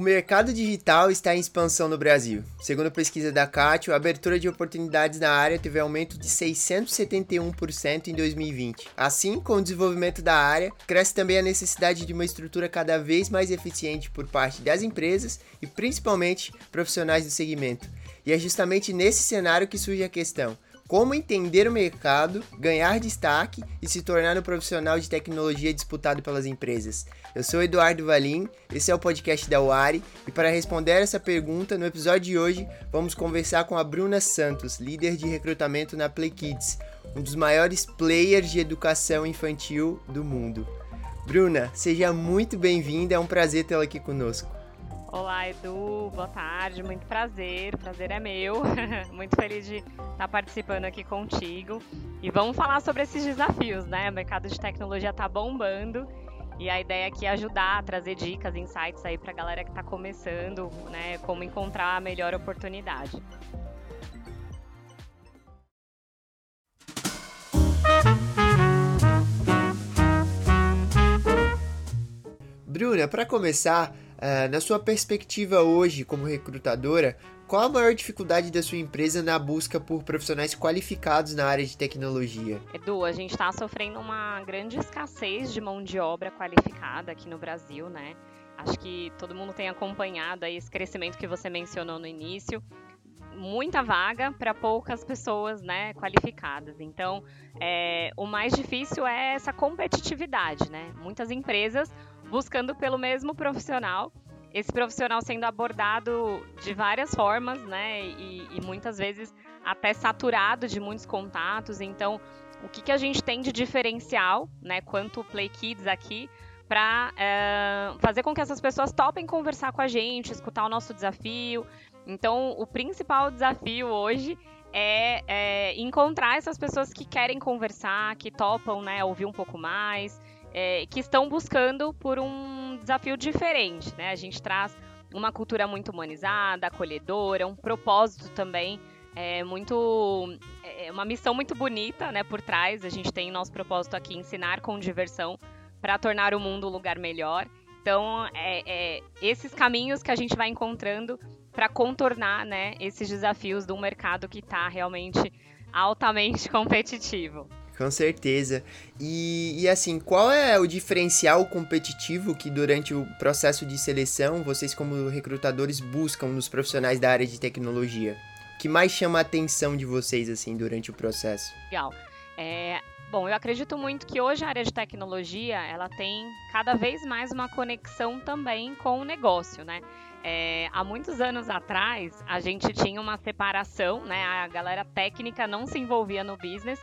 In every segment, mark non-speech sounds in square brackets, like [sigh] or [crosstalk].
O mercado digital está em expansão no Brasil. Segundo pesquisa da Catio, a abertura de oportunidades na área teve aumento de 671% em 2020. Assim, com o desenvolvimento da área, cresce também a necessidade de uma estrutura cada vez mais eficiente por parte das empresas e principalmente profissionais do segmento. E é justamente nesse cenário que surge a questão: como entender o mercado, ganhar destaque e se tornar um profissional de tecnologia disputado pelas empresas. Eu sou Eduardo Valim, esse é o podcast da UARI e para responder essa pergunta, no episódio de hoje, vamos conversar com a Bruna Santos, líder de recrutamento na Play Kids, um dos maiores players de educação infantil do mundo. Bruna, seja muito bem-vinda, é um prazer tê-la aqui conosco. Olá, Edu, boa tarde, muito prazer, prazer é meu. [laughs] muito feliz de estar participando aqui contigo. E vamos falar sobre esses desafios, né? O mercado de tecnologia está bombando e a ideia aqui é ajudar, trazer dicas, insights aí para a galera que está começando, né? Como encontrar a melhor oportunidade. Bruna, para começar, Uh, na sua perspectiva hoje como recrutadora, qual a maior dificuldade da sua empresa na busca por profissionais qualificados na área de tecnologia? Edu, a gente está sofrendo uma grande escassez de mão de obra qualificada aqui no Brasil, né? Acho que todo mundo tem acompanhado esse crescimento que você mencionou no início. Muita vaga para poucas pessoas né, qualificadas. Então, é, o mais difícil é essa competitividade, né? Muitas empresas buscando pelo mesmo profissional. Esse profissional sendo abordado de várias formas, né? E, e muitas vezes até saturado de muitos contatos. Então, o que, que a gente tem de diferencial, né? Quanto Play Kids aqui, para é, fazer com que essas pessoas topem conversar com a gente, escutar o nosso desafio. Então, o principal desafio hoje é, é, encontrar essas pessoas que querem conversar, que topam, né, ouvir um pouco mais, é, que estão buscando por um desafio diferente. Né? A gente traz uma cultura muito humanizada, acolhedora, um propósito também é muito é uma missão muito bonita, né, por trás. A gente tem nosso propósito aqui ensinar com diversão para tornar o mundo um lugar melhor. Então, é, é, esses caminhos que a gente vai encontrando para contornar, né, esses desafios de um mercado que está realmente altamente [laughs] competitivo. Com certeza. E, e, assim, qual é o diferencial competitivo que durante o processo de seleção vocês, como recrutadores, buscam nos profissionais da área de tecnologia? O que mais chama a atenção de vocês, assim, durante o processo? Legal. É, bom, eu acredito muito que hoje a área de tecnologia, ela tem cada vez mais uma conexão também com o negócio, né? É, há muitos anos atrás, a gente tinha uma separação, né? A galera técnica não se envolvia no business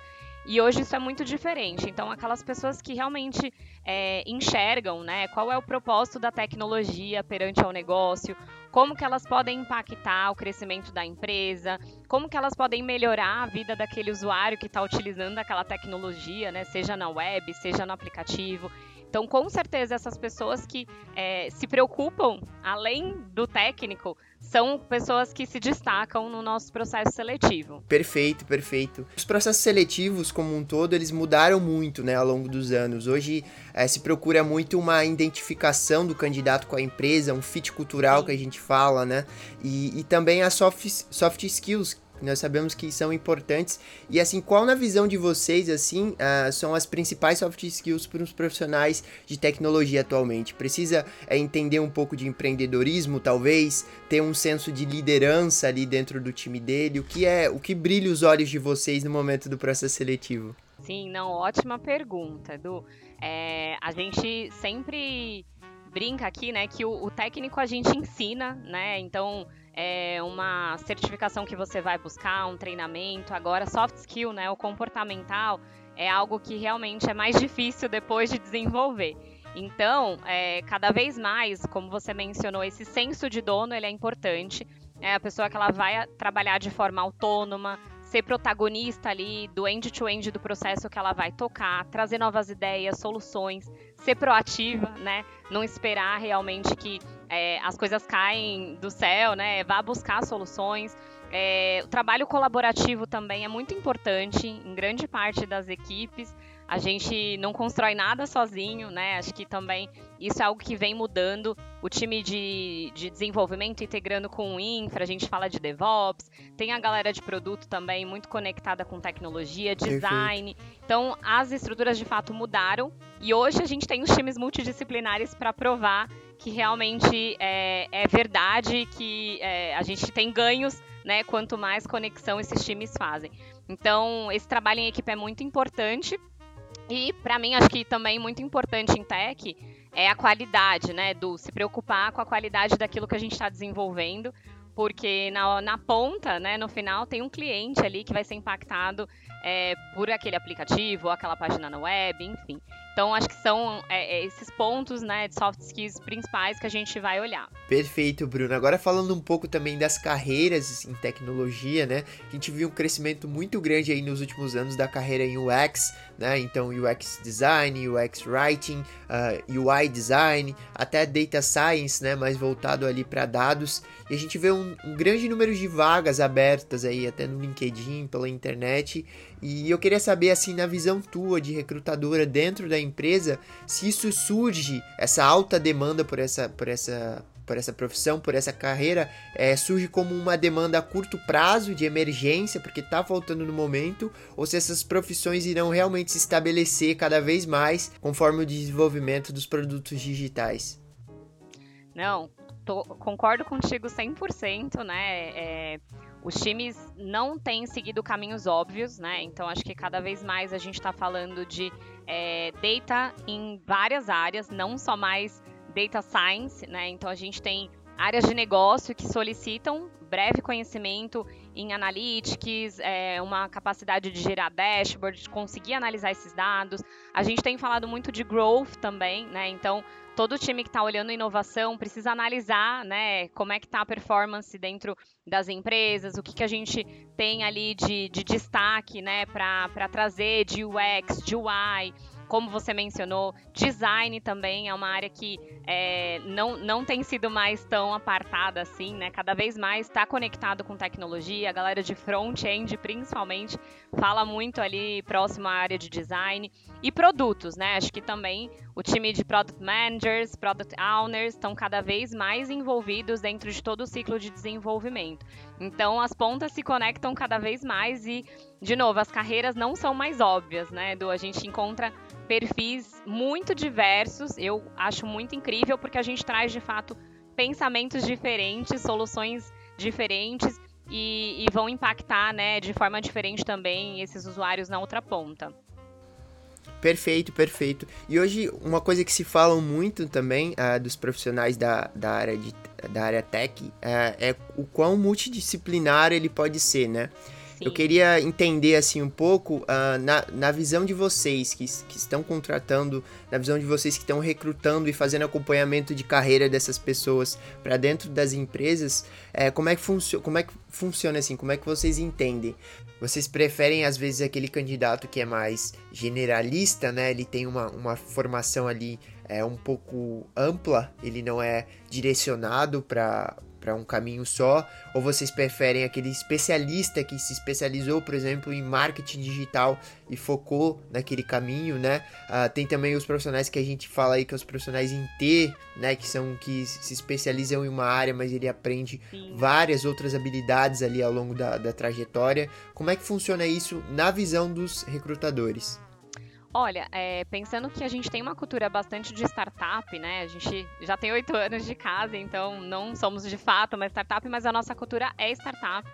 e hoje isso é muito diferente. Então, aquelas pessoas que realmente é, enxergam né, qual é o propósito da tecnologia perante ao negócio, como que elas podem impactar o crescimento da empresa, como que elas podem melhorar a vida daquele usuário que está utilizando aquela tecnologia, né, seja na web, seja no aplicativo. Então, com certeza, essas pessoas que é, se preocupam, além do técnico, são pessoas que se destacam no nosso processo seletivo. Perfeito, perfeito. Os processos seletivos, como um todo, eles mudaram muito né, ao longo dos anos. Hoje é, se procura muito uma identificação do candidato com a empresa, um fit cultural Sim. que a gente fala, né? E, e também as soft, soft skills nós sabemos que são importantes. E assim, qual na visão de vocês, assim, uh, são as principais soft skills para os profissionais de tecnologia atualmente? Precisa é, entender um pouco de empreendedorismo, talvez, ter um senso de liderança ali dentro do time dele. O que é, o que brilha os olhos de vocês no momento do processo seletivo? Sim, não, ótima pergunta, Edu. É, a gente sempre brinca aqui, né, que o, o técnico a gente ensina, né? Então é uma certificação que você vai buscar, um treinamento. Agora, soft skill, né, o comportamental, é algo que realmente é mais difícil depois de desenvolver. Então, é, cada vez mais, como você mencionou, esse senso de dono ele é importante. É a pessoa que ela vai trabalhar de forma autônoma, ser protagonista ali do end-to-end -end do processo que ela vai tocar, trazer novas ideias, soluções, ser proativa, né? Não esperar realmente que é, as coisas caem do céu, né? Vá buscar soluções. É, o trabalho colaborativo também é muito importante em grande parte das equipes. A gente não constrói nada sozinho, né? Acho que também isso é algo que vem mudando. O time de, de desenvolvimento integrando com o infra, a gente fala de DevOps, tem a galera de produto também muito conectada com tecnologia, design. Perfeito. Então, as estruturas de fato mudaram e hoje a gente tem os times multidisciplinares para provar que realmente é, é verdade, que é, a gente tem ganhos né, quanto mais conexão esses times fazem. Então, esse trabalho em equipe é muito importante. E, para mim, acho que também muito importante em tech é a qualidade, né? Do se preocupar com a qualidade daquilo que a gente está desenvolvendo, porque na, na ponta, né, no final, tem um cliente ali que vai ser impactado é, por aquele aplicativo ou aquela página na web, enfim. Então, acho que são é, é, esses pontos né, de soft skills principais que a gente vai olhar. Perfeito, Bruno. Agora falando um pouco também das carreiras em tecnologia, né? A gente viu um crescimento muito grande aí nos últimos anos da carreira em UX, né? Então, UX Design, UX Writing, uh, ah, UI Design, até Data Science, né? Mais voltado ali para dados. E a gente vê um, um grande número de vagas abertas aí, até no LinkedIn, pela internet. E eu queria saber, assim, na visão tua de recrutadora dentro da empresa, se isso surge, essa alta demanda por essa, por essa, por essa profissão, por essa carreira, é, surge como uma demanda a curto prazo, de emergência, porque está faltando no momento, ou se essas profissões irão realmente se estabelecer cada vez mais conforme o desenvolvimento dos produtos digitais. Não, tô, concordo contigo 100%, né? É, os times não têm seguido caminhos óbvios, né? Então acho que cada vez mais a gente está falando de é, data em várias áreas, não só mais data science, né? Então a gente tem áreas de negócio que solicitam breve conhecimento em analytics, é, uma capacidade de gerar dashboard, de conseguir analisar esses dados. A gente tem falado muito de growth também, né? Então todo time que está olhando inovação precisa analisar, né, como é que está a performance dentro das empresas, o que, que a gente tem ali de, de destaque, né, para trazer de UX, de UI, como você mencionou, design também é uma área que é, não, não tem sido mais tão apartada assim, né? Cada vez mais está conectado com tecnologia. A galera de front-end, principalmente, fala muito ali próximo à área de design. E produtos, né? Acho que também o time de product managers, product owners estão cada vez mais envolvidos dentro de todo o ciclo de desenvolvimento. Então, as pontas se conectam cada vez mais e, de novo, as carreiras não são mais óbvias, né? Do a gente encontra perfis muito diversos. Eu acho muito incrível porque a gente traz de fato pensamentos diferentes, soluções diferentes e, e vão impactar, né, de forma diferente também esses usuários na outra ponta. Perfeito, perfeito. E hoje, uma coisa que se fala muito também uh, dos profissionais da, da, área de, da área tech uh, é o quão multidisciplinar ele pode ser, né? Eu queria entender assim um pouco uh, na, na visão de vocês que, que estão contratando, na visão de vocês que estão recrutando e fazendo acompanhamento de carreira dessas pessoas para dentro das empresas, é, como, é que como é que funciona assim? Como é que vocês entendem? Vocês preferem às vezes aquele candidato que é mais generalista, né? Ele tem uma, uma formação ali é um pouco ampla, ele não é direcionado para para um caminho só, ou vocês preferem aquele especialista que se especializou, por exemplo, em marketing digital e focou naquele caminho, né? Uh, tem também os profissionais que a gente fala aí que é os profissionais em T, né? Que são que se especializam em uma área, mas ele aprende Sim. várias outras habilidades ali ao longo da, da trajetória. Como é que funciona isso na visão dos recrutadores? Olha, é, pensando que a gente tem uma cultura bastante de startup, né? A gente já tem oito anos de casa, então não somos de fato uma startup, mas a nossa cultura é startup.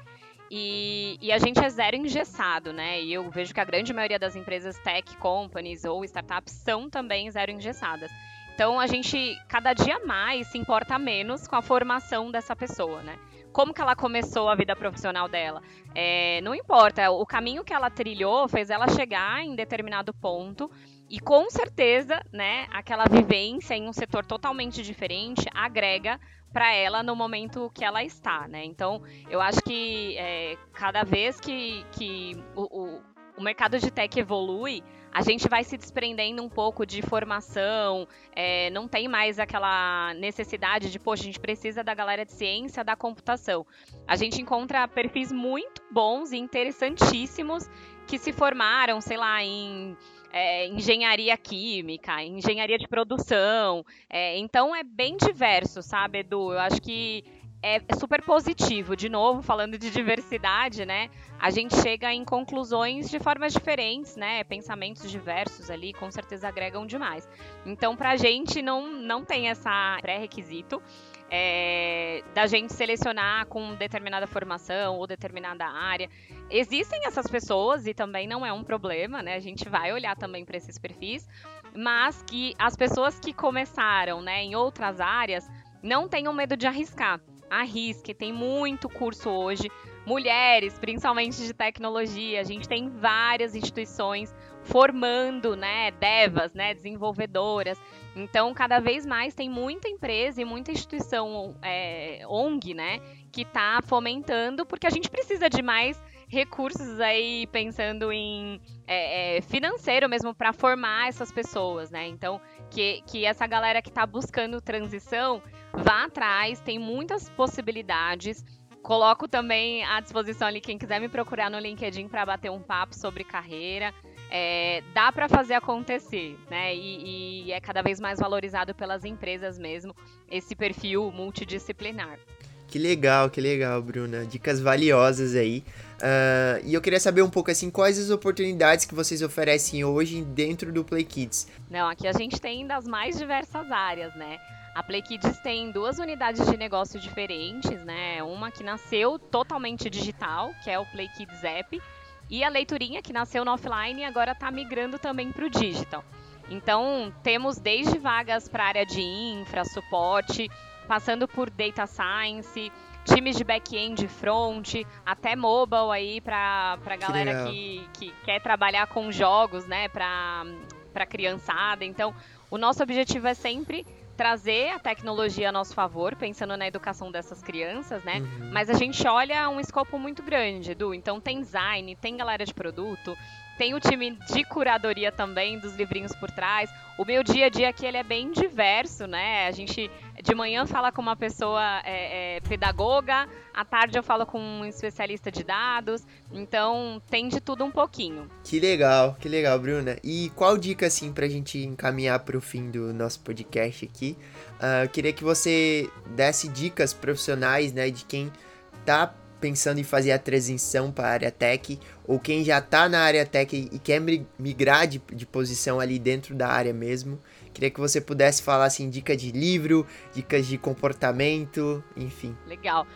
E, e, a gente é zero engessado, né? E eu vejo que a grande maioria das empresas tech companies ou startups são também zero engessadas. Então a gente cada dia mais se importa menos com a formação dessa pessoa, né? Como que ela começou a vida profissional dela. É, não importa, o caminho que ela trilhou fez ela chegar em determinado ponto e com certeza, né, aquela vivência em um setor totalmente diferente agrega para ela no momento que ela está, né? Então, eu acho que é, cada vez que, que o, o, o mercado de tech evolui, a gente vai se desprendendo um pouco de formação, é, não tem mais aquela necessidade de, poxa, a gente precisa da galera de ciência da computação. A gente encontra perfis muito bons e interessantíssimos que se formaram, sei lá, em é, engenharia química, engenharia de produção. É, então é bem diverso, sabe, Edu? Eu acho que é super positivo. De novo, falando de diversidade, né? A gente chega em conclusões de formas diferentes, né? Pensamentos diversos ali, com certeza agregam demais. Então, pra gente não, não tem essa pré-requisito. É, da gente selecionar com determinada formação ou determinada área. Existem essas pessoas e também não é um problema, né? A gente vai olhar também para esses perfis, mas que as pessoas que começaram, né, em outras áreas não tenham medo de arriscar arrisque, tem muito curso hoje. Mulheres, principalmente de tecnologia, a gente tem várias instituições formando, né, devas, né, desenvolvedoras. Então, cada vez mais tem muita empresa e muita instituição é, ONG, né, que está fomentando, porque a gente precisa de mais recursos aí pensando em é, é, financeiro mesmo para formar essas pessoas, né? Então, que, que essa galera que está buscando transição vá atrás, tem muitas possibilidades. Coloco também à disposição ali quem quiser me procurar no LinkedIn para bater um papo sobre carreira. É, dá para fazer acontecer, né? E, e é cada vez mais valorizado pelas empresas mesmo esse perfil multidisciplinar. Que legal, que legal, Bruna. Dicas valiosas aí. Uh, e eu queria saber um pouco assim, quais as oportunidades que vocês oferecem hoje dentro do Play Kids? Não, aqui a gente tem das mais diversas áreas, né? A Play Kids tem duas unidades de negócio diferentes, né? Uma que nasceu totalmente digital, que é o Play Kids App, e a Leiturinha, que nasceu no offline e agora está migrando também para o digital. Então, temos desde vagas para a área de infra, suporte, passando por data science, times de back-end, front, até mobile aí para a galera que, que, que quer trabalhar com jogos, né, para criançada. Então, o nosso objetivo é sempre trazer a tecnologia a nosso favor, pensando na educação dessas crianças, né? Uhum. Mas a gente olha um escopo muito grande, Edu. Então tem design, tem galera de produto, tem o time de curadoria também dos livrinhos por trás. O meu dia a dia aqui ele é bem diverso, né? A gente de manhã fala com uma pessoa é, é, pedagoga, à tarde eu falo com um especialista de dados. Então tem de tudo um pouquinho. Que legal, que legal, Bruna. E qual dica assim pra gente encaminhar para o fim do nosso podcast aqui? Uh, eu queria que você desse dicas profissionais, né, de quem tá pensando em fazer a transição para a área tech, ou quem já está na área tech e quer migrar de, de posição ali dentro da área mesmo. Queria que você pudesse falar assim, dica de livro, dicas de comportamento, enfim. Legal.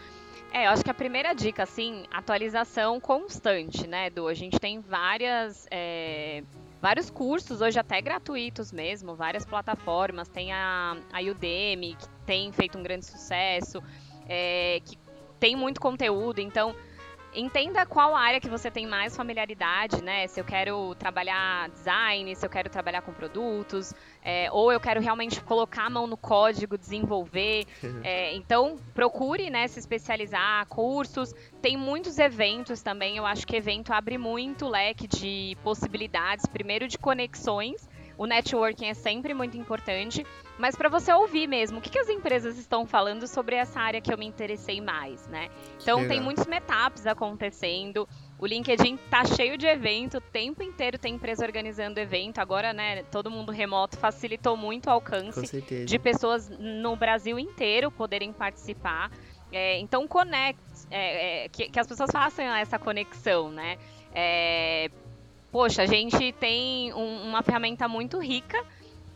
É, eu acho que a primeira dica, assim, atualização constante, né, Edu? A gente tem várias. É, vários cursos, hoje até gratuitos mesmo, várias plataformas. Tem a, a Udemy, que tem feito um grande sucesso, é, que tem muito conteúdo, então entenda qual área que você tem mais familiaridade, né? Se eu quero trabalhar design, se eu quero trabalhar com produtos, é, ou eu quero realmente colocar a mão no código, desenvolver. [laughs] É, então, procure né, se especializar, cursos. Tem muitos eventos também. Eu acho que evento abre muito leque de possibilidades, primeiro de conexões. O networking é sempre muito importante mas para você ouvir mesmo o que, que, as empresas estão falando sobre essa área que eu me interessei mais, né? Então tem muitos meetups acontecendo. O LinkedIn tá cheio de evento, o tempo inteiro tem empresa organizando evento. Agora, né, todo mundo remoto facilitou muito o alcance de pessoas no Brasil inteiro poderem participar. É, então, conecte, é, é, que, que, as pessoas façam essa conexão, né? Poxa, a gente tem um, uma ferramenta muito rica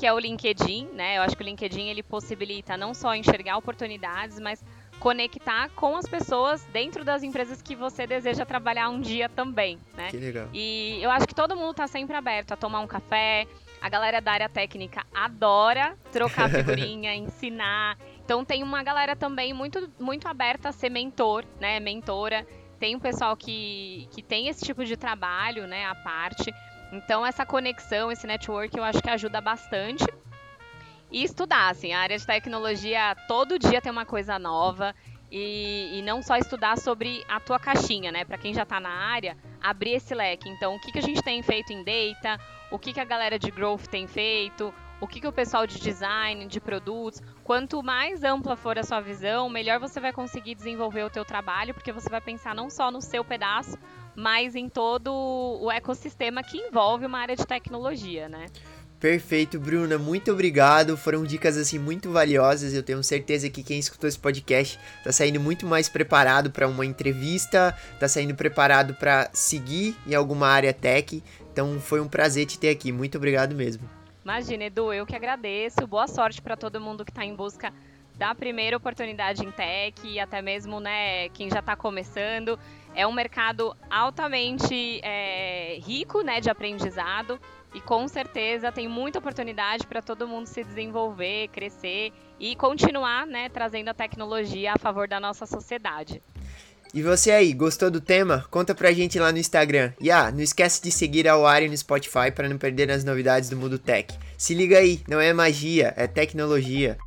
que é o LinkedIn, né? Eu acho que o LinkedIn ele possibilita não só enxergar oportunidades, mas conectar com as pessoas dentro das empresas que você deseja trabalhar um dia também, né? Que legal. E eu acho que todo mundo está sempre aberto a tomar um café. A galera da área técnica adora trocar [laughs] figurinha, ensinar. Então tem uma galera também muito, muito aberta a ser mentor, né? Mentora. Tem um pessoal que, que tem esse tipo de trabalho, né? A parte. Então, essa conexão, esse network, eu acho que ajuda bastante. E estudar, assim, a área de tecnologia, todo dia tem uma coisa nova. E, e não só estudar sobre a tua caixinha, né? Para quem já está na área, abrir esse leque. Então, o que, que a gente tem feito em data, o que, que a galera de growth tem feito, o que, que o pessoal de design, de produtos. Quanto mais ampla for a sua visão, melhor você vai conseguir desenvolver o teu trabalho, porque você vai pensar não só no seu pedaço, mas em todo o ecossistema que envolve uma área de tecnologia, né? Perfeito, Bruna, muito obrigado. Foram dicas assim muito valiosas. Eu tenho certeza que quem escutou esse podcast está saindo muito mais preparado para uma entrevista, está saindo preparado para seguir em alguma área tech. Então foi um prazer te ter aqui. Muito obrigado mesmo. Imagina, Edu, eu que agradeço. Boa sorte para todo mundo que está em busca da primeira oportunidade em tech e até mesmo, né, quem já está começando. É um mercado altamente é, rico, né, de aprendizado e com certeza tem muita oportunidade para todo mundo se desenvolver, crescer e continuar né, trazendo a tecnologia a favor da nossa sociedade. E você aí, gostou do tema? Conta pra gente lá no Instagram. E ah, não esquece de seguir a Wari no Spotify para não perder as novidades do mundo tech. Se liga aí, não é magia, é tecnologia.